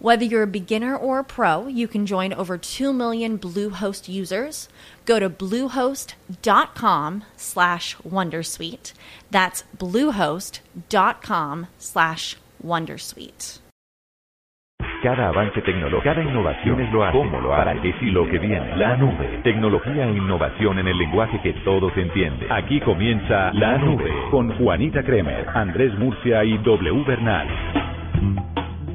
Whether you're a beginner or a pro, you can join over 2 million Bluehost users. Go to bluehost.com slash wondersuite. That's bluehost.com slash wondersuite. Cada avance tecnológico, cada innovación es lo hace, cómo lo hará, es y lo que viene. La nube, tecnología e innovación en el lenguaje que todos entienden. Aquí comienza La Nube con Juanita Kremer, Andrés Murcia y W Bernal.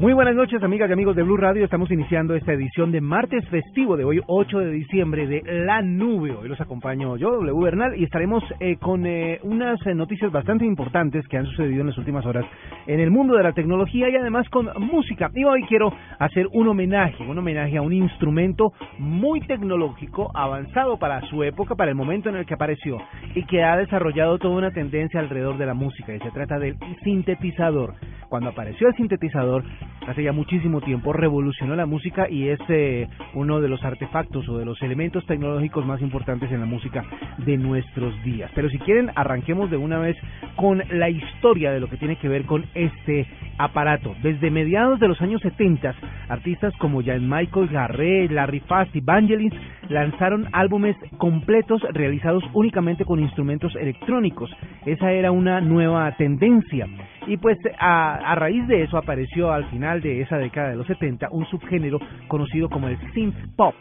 Muy buenas noches, amigas y amigos de Blue Radio. Estamos iniciando esta edición de martes festivo de hoy, 8 de diciembre, de La Nube. Hoy los acompaño yo, W Bernal, y estaremos eh, con eh, unas eh, noticias bastante importantes que han sucedido en las últimas horas en el mundo de la tecnología y además con música. Y hoy quiero hacer un homenaje, un homenaje a un instrumento muy tecnológico, avanzado para su época, para el momento en el que apareció, y que ha desarrollado toda una tendencia alrededor de la música. Y se trata del sintetizador. Cuando apareció el sintetizador, hace ya muchísimo tiempo, revolucionó la música y es eh, uno de los artefactos o de los elementos tecnológicos más importantes en la música de nuestros días. Pero si quieren, arranquemos de una vez con la historia de lo que tiene que ver con este aparato. Desde mediados de los años 70, artistas como Jan Michael Garré, Larry Fast y Vangelis lanzaron álbumes completos realizados únicamente con instrumentos electrónicos. Esa era una nueva tendencia. Y pues a, a raíz de eso apareció al final de esa década de los 70 un subgénero conocido como el synth pop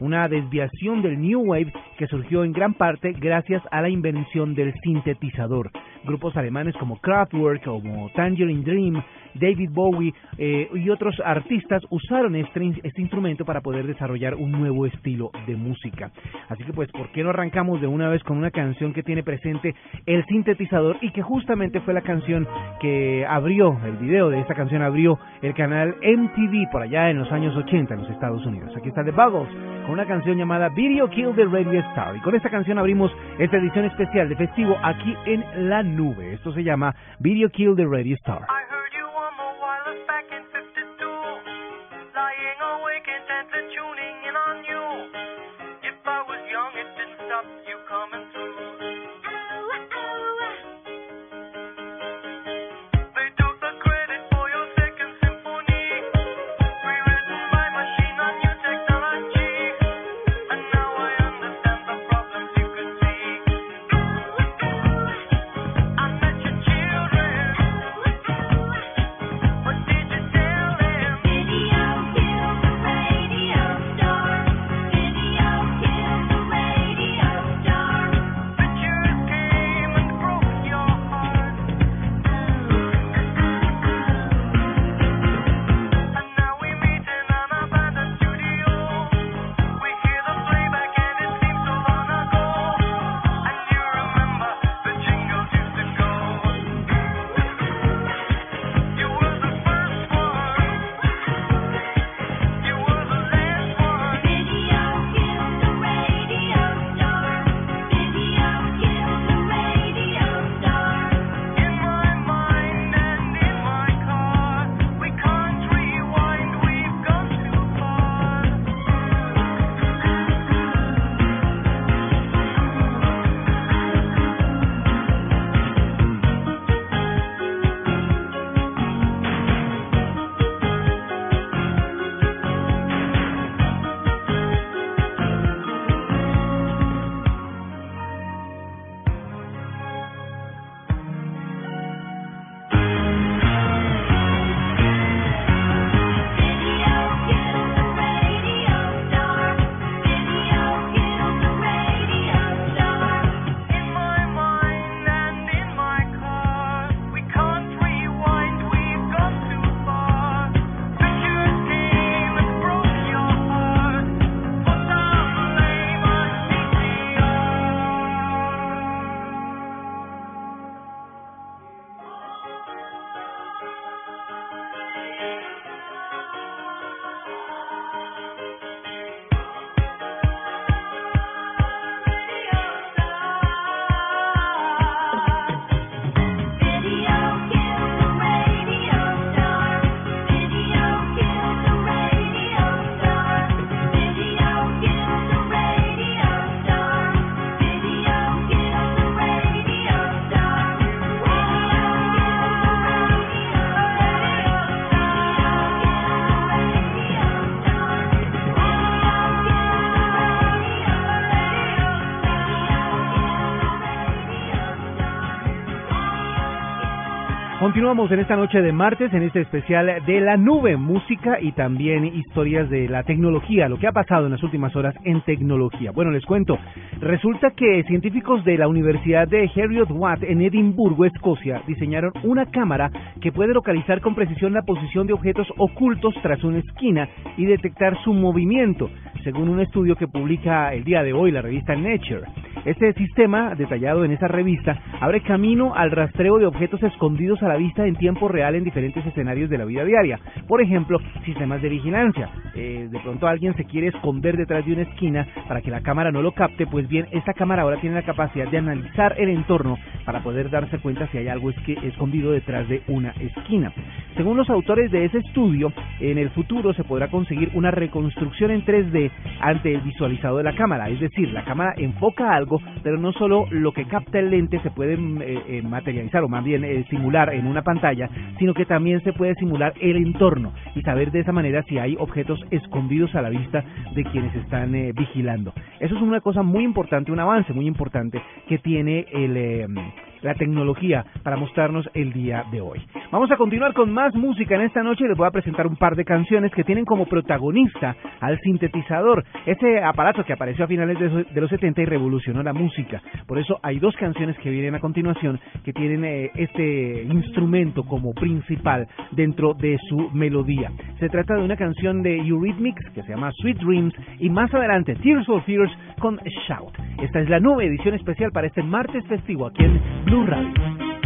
una desviación del New Wave que surgió en gran parte gracias a la invención del sintetizador. Grupos alemanes como Kraftwerk, como Tangerine Dream, David Bowie eh, y otros artistas usaron este, este instrumento para poder desarrollar un nuevo estilo de música. Así que pues, ¿por qué no arrancamos de una vez con una canción que tiene presente el sintetizador y que justamente fue la canción que abrió, el video de esta canción abrió el canal MTV por allá en los años 80 en los Estados Unidos? Aquí está The Bubbles con una canción llamada Video Kill the Radio Star. Y con esta canción abrimos esta edición especial de festivo aquí en la nube. Esto se llama Video Kill the Radio Star. coming through. Continuamos en esta noche de martes en este especial de la nube, música y también historias de la tecnología, lo que ha pasado en las últimas horas en tecnología. Bueno, les cuento, resulta que científicos de la Universidad de Heriot Watt en Edimburgo, Escocia, diseñaron una cámara que puede localizar con precisión la posición de objetos ocultos tras una esquina y detectar su movimiento, según un estudio que publica el día de hoy la revista Nature. Este sistema, detallado en esa revista, abre camino al rastreo de objetos escondidos a la vista en tiempo real en diferentes escenarios de la vida diaria. Por ejemplo, sistemas de vigilancia. Eh, de pronto alguien se quiere esconder detrás de una esquina para que la cámara no lo capte, pues bien, esta cámara ahora tiene la capacidad de analizar el entorno para poder darse cuenta si hay algo escondido detrás de una esquina. Según los autores de ese estudio, en el futuro se podrá conseguir una reconstrucción en 3D ante el visualizado de la cámara, es decir, la cámara enfoca algo, pero no solo lo que capta el lente se puede mm, eh, eh, materializar o más bien eh, simular en una pantalla, sino que también se puede simular el entorno y saber de esa manera si hay objetos escondidos a la vista de quienes están vigilando. Eso es una cosa muy importante, un avance muy importante que tiene el la tecnología para mostrarnos el día de hoy. Vamos a continuar con más música en esta noche y les voy a presentar un par de canciones que tienen como protagonista al sintetizador, ese aparato que apareció a finales de los 70 y revolucionó la música. Por eso hay dos canciones que vienen a continuación que tienen eh, este instrumento como principal dentro de su melodía. Se trata de una canción de Eurythmics que se llama Sweet Dreams y más adelante Tears for Fears con Shout. Esta es la nueva edición especial para este martes festivo aquí en Blue Radio.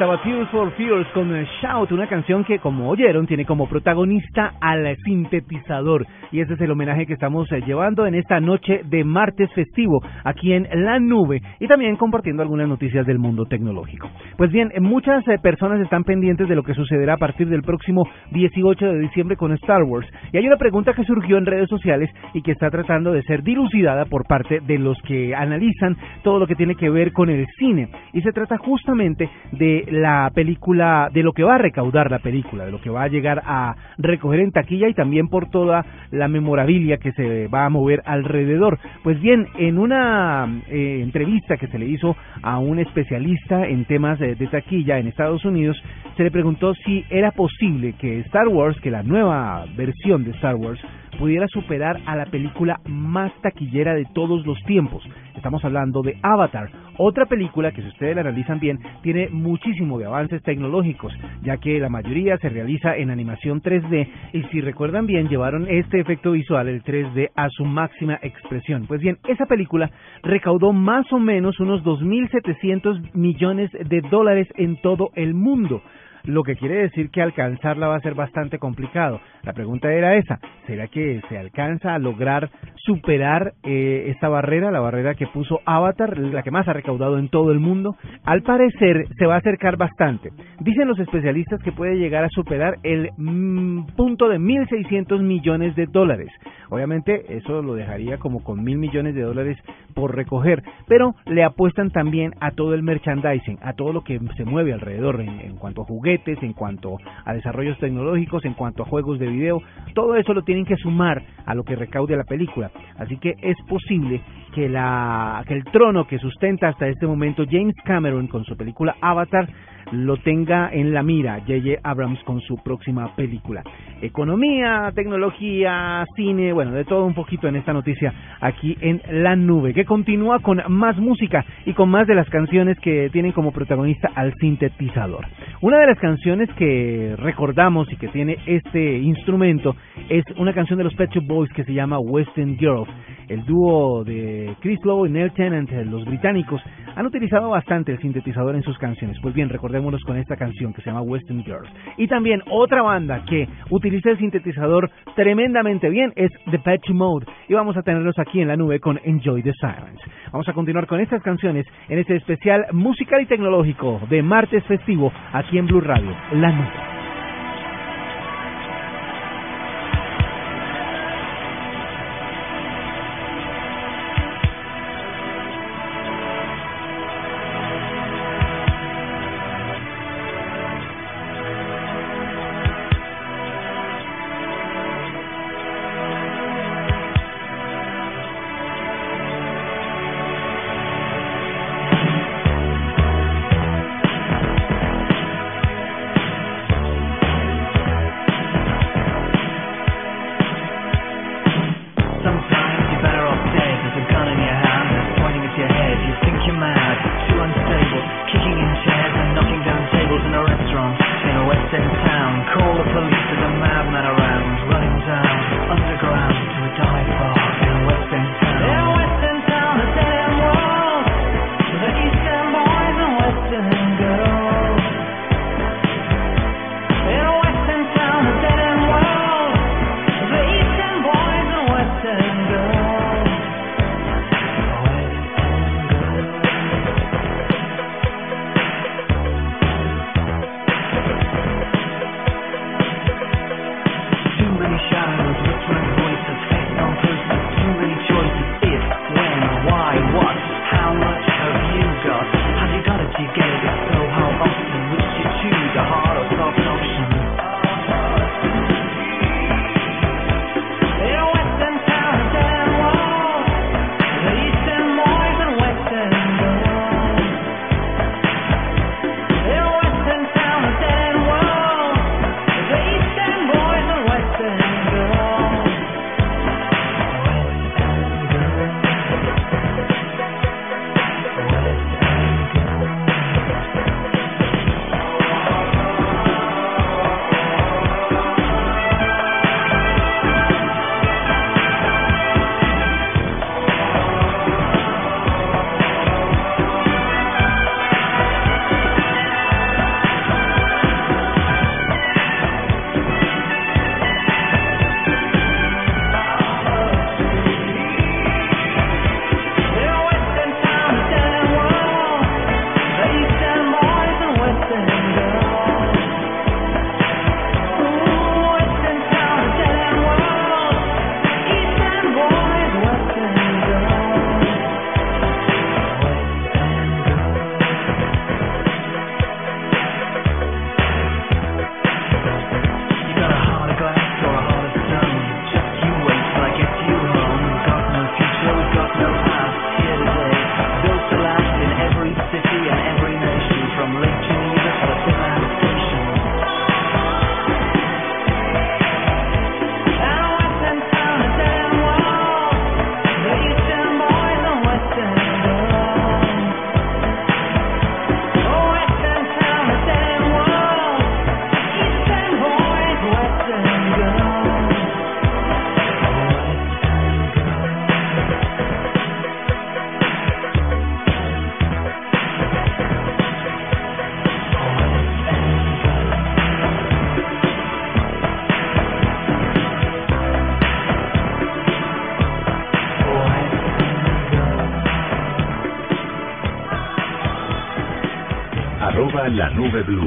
Estaba Tears for Fears con Shout, una canción que, como oyeron, tiene como protagonista al sintetizador. Y ese es el homenaje que estamos eh, llevando en esta noche de martes festivo aquí en La Nube y también compartiendo algunas noticias del mundo tecnológico. Pues bien, eh, muchas eh, personas están pendientes de lo que sucederá a partir del próximo 18 de diciembre con Star Wars. Y hay una pregunta que surgió en redes sociales y que está tratando de ser dilucidada por parte de los que analizan todo lo que tiene que ver con el cine. Y se trata justamente de la película, de lo que va a recaudar la película, de lo que va a llegar a recoger en taquilla y también por toda la memorabilia que se va a mover alrededor. Pues bien, en una eh, entrevista que se le hizo a un especialista en temas de, de taquilla en Estados Unidos, se le preguntó si era posible que Star Wars, que la nueva versión de Star Wars, pudiera superar a la película más taquillera de todos los tiempos. Estamos hablando de Avatar Otra película que si ustedes la analizan bien tiene muchísimo de avances tecnológicos, ya que la mayoría se realiza en animación 3D y si recuerdan bien llevaron este efecto visual, el 3D, a su máxima expresión. Pues bien, esa película recaudó más o menos unos 2.700 millones de dólares en todo el mundo lo que quiere decir que alcanzarla va a ser bastante complicado. La pregunta era esa, ¿será que se alcanza a lograr superar eh, esta barrera, la barrera que puso Avatar, la que más ha recaudado en todo el mundo? Al parecer se va a acercar bastante. Dicen los especialistas que puede llegar a superar el mm, punto de 1.600 millones de dólares. Obviamente eso lo dejaría como con mil millones de dólares por recoger, pero le apuestan también a todo el merchandising, a todo lo que se mueve alrededor en cuanto a juguetes, en cuanto a desarrollos tecnológicos, en cuanto a juegos de video, todo eso lo tienen que sumar a lo que recaude la película. Así que es posible que, la, que el trono que sustenta hasta este momento James Cameron con su película Avatar lo tenga en la mira J.J. Abrams con su próxima película. Economía, tecnología, cine, bueno, de todo un poquito en esta noticia aquí en La Nube, que continúa con más música y con más de las canciones que tienen como protagonista al sintetizador. Una de las canciones que recordamos y que tiene este instrumento es una canción de los Pet Shop Boys que se llama Western Girl. El dúo de Chris Lowe y Neil Tennant, los británicos, han utilizado bastante el sintetizador en sus canciones. Pues bien, recordémonos con esta canción que se llama Western Girls. Y también otra banda que utiliza el sintetizador tremendamente bien es The Patch Mode. Y vamos a tenerlos aquí en la nube con Enjoy the Silence. Vamos a continuar con estas canciones en este especial musical y tecnológico de martes festivo aquí en Blue Radio, La Nube.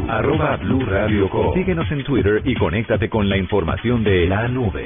Arroba blue radio com. Síguenos en Twitter y conéctate con la información de la nube.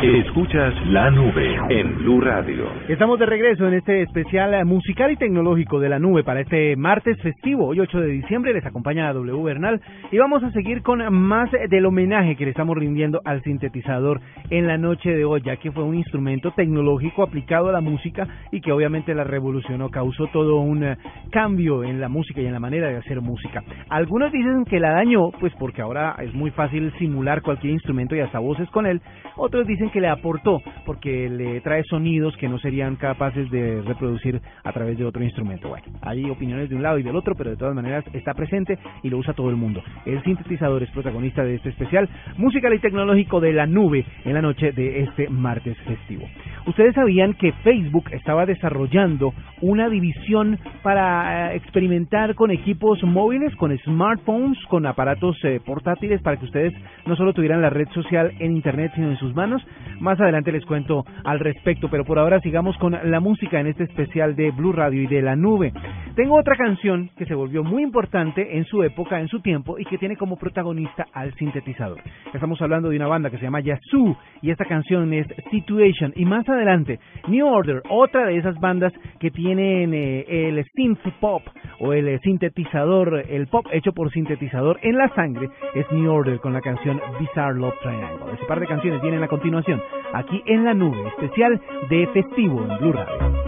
Escuchas la nube en Blue Radio. Estamos de regreso en este especial musical y tecnológico de la nube para este martes festivo, hoy 8 de diciembre. Les acompaña W Bernal y vamos a seguir con más del homenaje que le estamos rindiendo al sintetizador en la noche de hoy, ya que fue un instrumento tecnológico aplicado a la música y que obviamente la revolucionó, causó todo un eh, cambio en la música y en la manera de hacer música. Algunos dicen que la dañó, pues porque ahora es muy fácil simular cualquier instrumento y hasta voces con él. Otros dicen que le aportó porque le trae sonidos que no serían capaces de reproducir a través de otro instrumento. Bueno, hay opiniones de un lado y del otro, pero de todas maneras está presente y lo usa todo el mundo. El sintetizador es protagonista de este especial musical y tecnológico de la nube en la noche de este martes festivo. Ustedes sabían que Facebook estaba desarrollando una división para eh, experimentar con equipos móviles, con smartphones, con aparatos eh, portátiles para que ustedes no solo tuvieran la red social en Internet, sino en sus manos. Más adelante les cuento al respecto, pero por ahora sigamos con la música en este especial de Blue Radio y de la nube. Tengo otra canción que se volvió muy importante en su época, en su tiempo, y que tiene como protagonista al sintetizador. Estamos hablando de una banda que se llama Yazoo, y esta canción es Situation. Y más adelante, New Order, otra de esas bandas que tienen eh, el synth pop o el sintetizador, el pop hecho por sintetizador en la sangre, es New Order con la canción Bizarre Love Triangle. Ese par de canciones vienen a continuación aquí en la nube, especial de festivo en Blue Radio.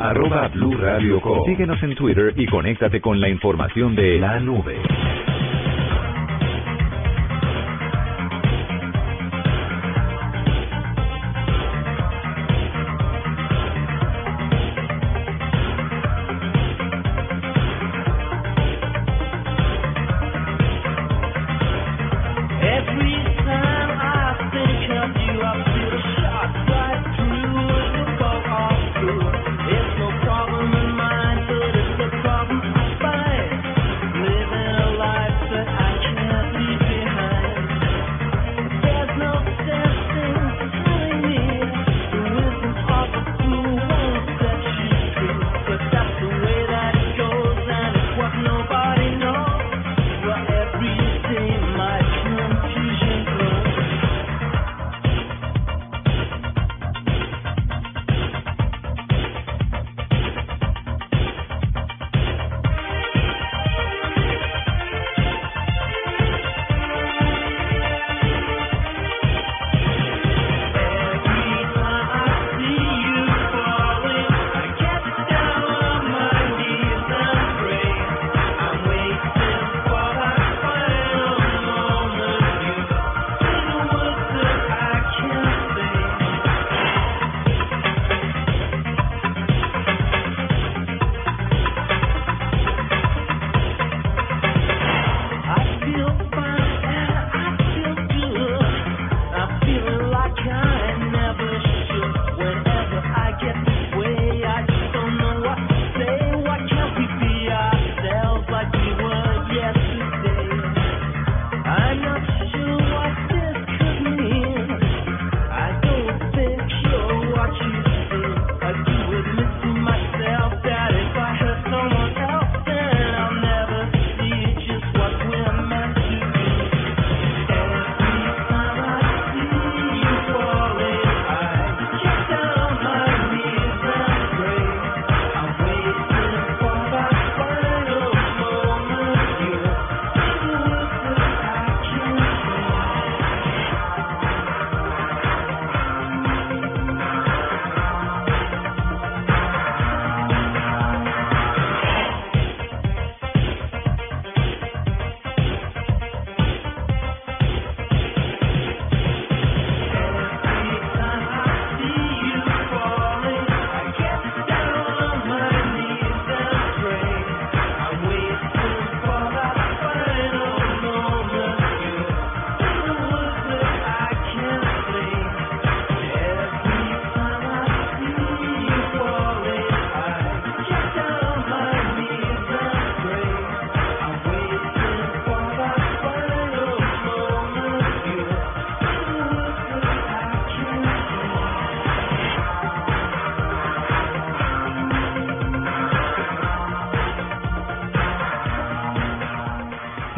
Arroba blue radio Síguenos en Twitter y conéctate con la información de la nube.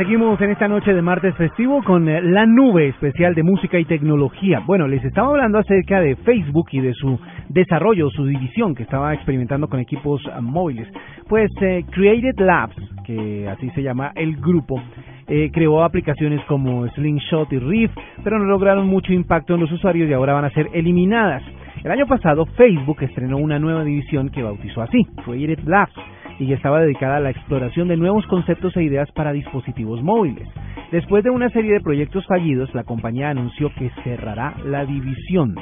Seguimos en esta noche de martes festivo con eh, la nube especial de música y tecnología. Bueno, les estaba hablando acerca de Facebook y de su desarrollo, su división que estaba experimentando con equipos móviles. Pues eh, Created Labs, que así se llama el grupo, eh, creó aplicaciones como Slingshot y Riff, pero no lograron mucho impacto en los usuarios y ahora van a ser eliminadas. El año pasado Facebook estrenó una nueva división que bautizó así, Creative Labs, y estaba dedicada a la exploración de nuevos conceptos e ideas para dispositivos móviles. Después de una serie de proyectos fallidos, la compañía anunció que cerrará la división.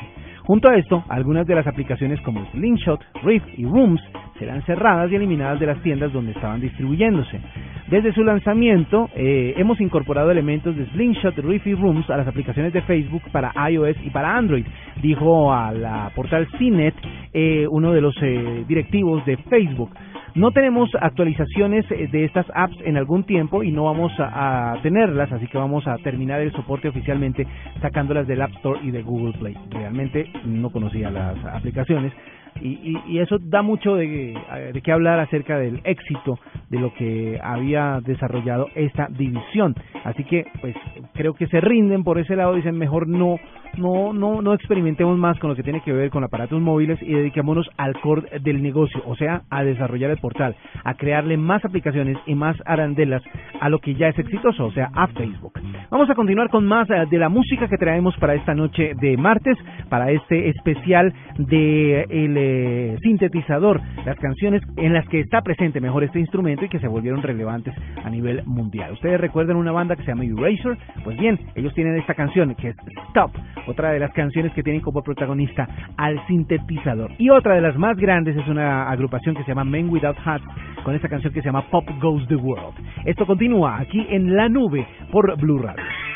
Junto a esto, algunas de las aplicaciones como Slingshot, Rift y Rooms serán cerradas y eliminadas de las tiendas donde estaban distribuyéndose. Desde su lanzamiento, eh, hemos incorporado elementos de Slingshot, Rift y Rooms a las aplicaciones de Facebook para iOS y para Android, dijo a la portal CNET eh, uno de los eh, directivos de Facebook. No tenemos actualizaciones eh, de estas apps en algún tiempo y no vamos a, tenerlas, así que vamos a terminar el soporte oficialmente sacándolas del App Store y de Google Play. Realmente no conocía las aplicaciones y, y, eso da mucho de, de qué hablar acerca del éxito de lo que había desarrollado esta división. Así que, pues, creo que se rinden por ese lado, dicen mejor no no, no, no experimentemos más con lo que tiene que ver con aparatos móviles y dediquémonos al core del negocio, o sea, a desarrollar el portal, a crearle más aplicaciones y más arandelas a lo que ya es exitoso, o sea, a Facebook. Vamos a continuar con más eh, de la música que traemos para esta noche de martes, para este especial de el eh, sintetizador, las canciones en las que está presente mejor este instrumento y que se volvieron relevantes a nivel mundial. Ustedes recuerdan una banda que se llama Eraser, pues bien, ellos tienen esta canción que es Stop, otra de las canciones que tienen como protagonista al sintetizador. Y otra de las más grandes es una agrupación que se llama Men Without Hats, con esta canción que se llama Pop Goes the World. Esto continúa aquí en la nube por Blue Radio. matters.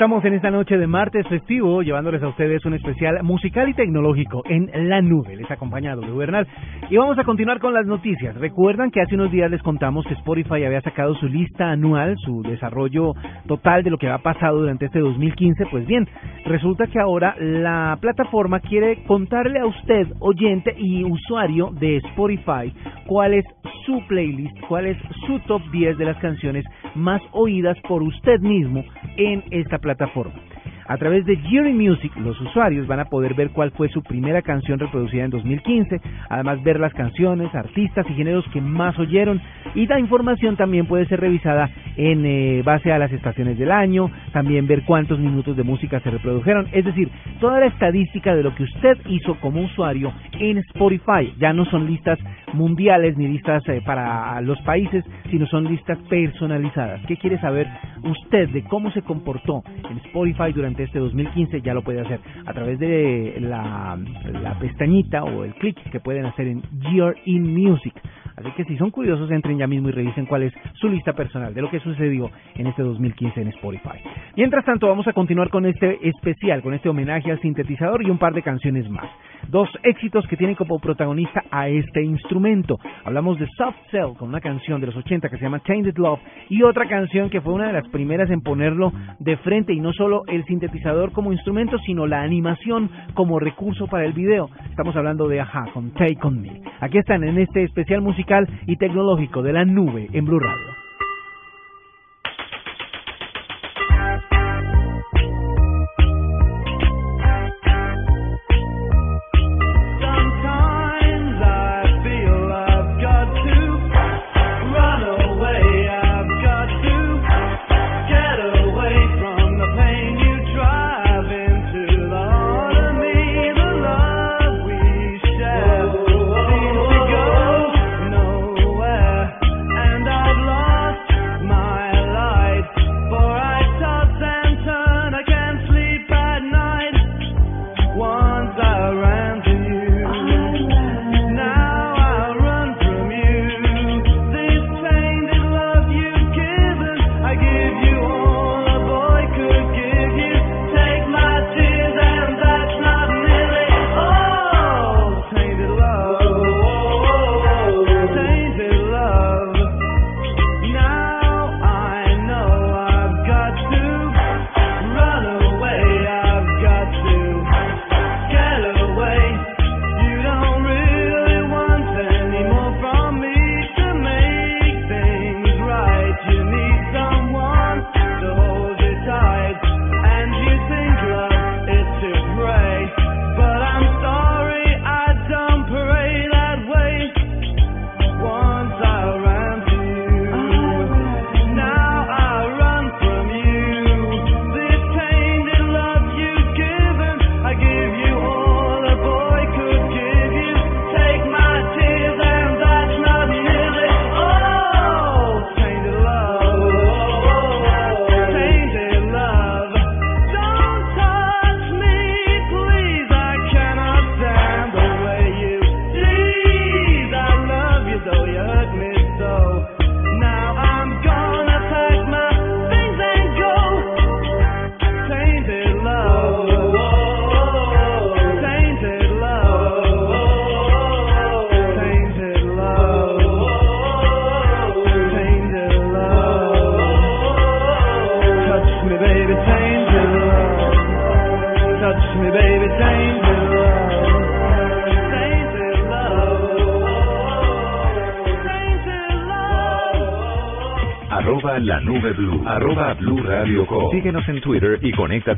Estamos en esta noche de martes festivo llevándoles a ustedes un especial musical y tecnológico en la nube. Les acompaña W Bernal. Y vamos a continuar con las noticias. Recuerdan que hace unos días les contamos que Spotify había sacado su lista anual, su desarrollo total de lo que ha pasado durante este 2015. Pues bien, resulta que ahora la plataforma quiere contarle a usted, oyente y usuario de Spotify, cuál es su playlist, cuál es su top 10 de las canciones más oídas por usted mismo en esta plataforma. A través de Jerry Music, los usuarios van a poder ver cuál fue su primera canción reproducida en 2015, además ver las canciones, artistas y géneros que más oyeron y la información también puede ser revisada en eh, base a las estaciones del año, también ver cuántos minutos de música se reprodujeron, es decir, toda la estadística de lo que usted hizo como usuario en Spotify. Ya no son listas mundiales ni listas eh, para los países, sino son listas personalizadas. ¿Qué quiere saber usted de cómo se comportó en Spotify durante este 2015? Ya lo puede hacer a través de la, pestañita o el clic que pueden hacer en Year in Music. Así que si son curiosos, entren ya mismo y revisen cuál es su lista personal de lo que sucedió en este 2015 en Spotify. Mientras tanto, vamos a continuar con este especial, con este homenaje al sintetizador y un par de canciones más. Dos éxitos que tienen como protagonista a este instrumento. Hablamos de Soft Cell con una canción de los 80 que se llama Tainted Love y otra canción que fue una de las primeras en ponerlo de frente y no solo el sintetizador como instrumento, sino la animación como recurso para el video. Estamos hablando de Aja con Take On Me. Aquí están en este especial musical y tecnológico de la nube en Blue Radio.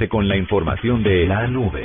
Con la información de la nube.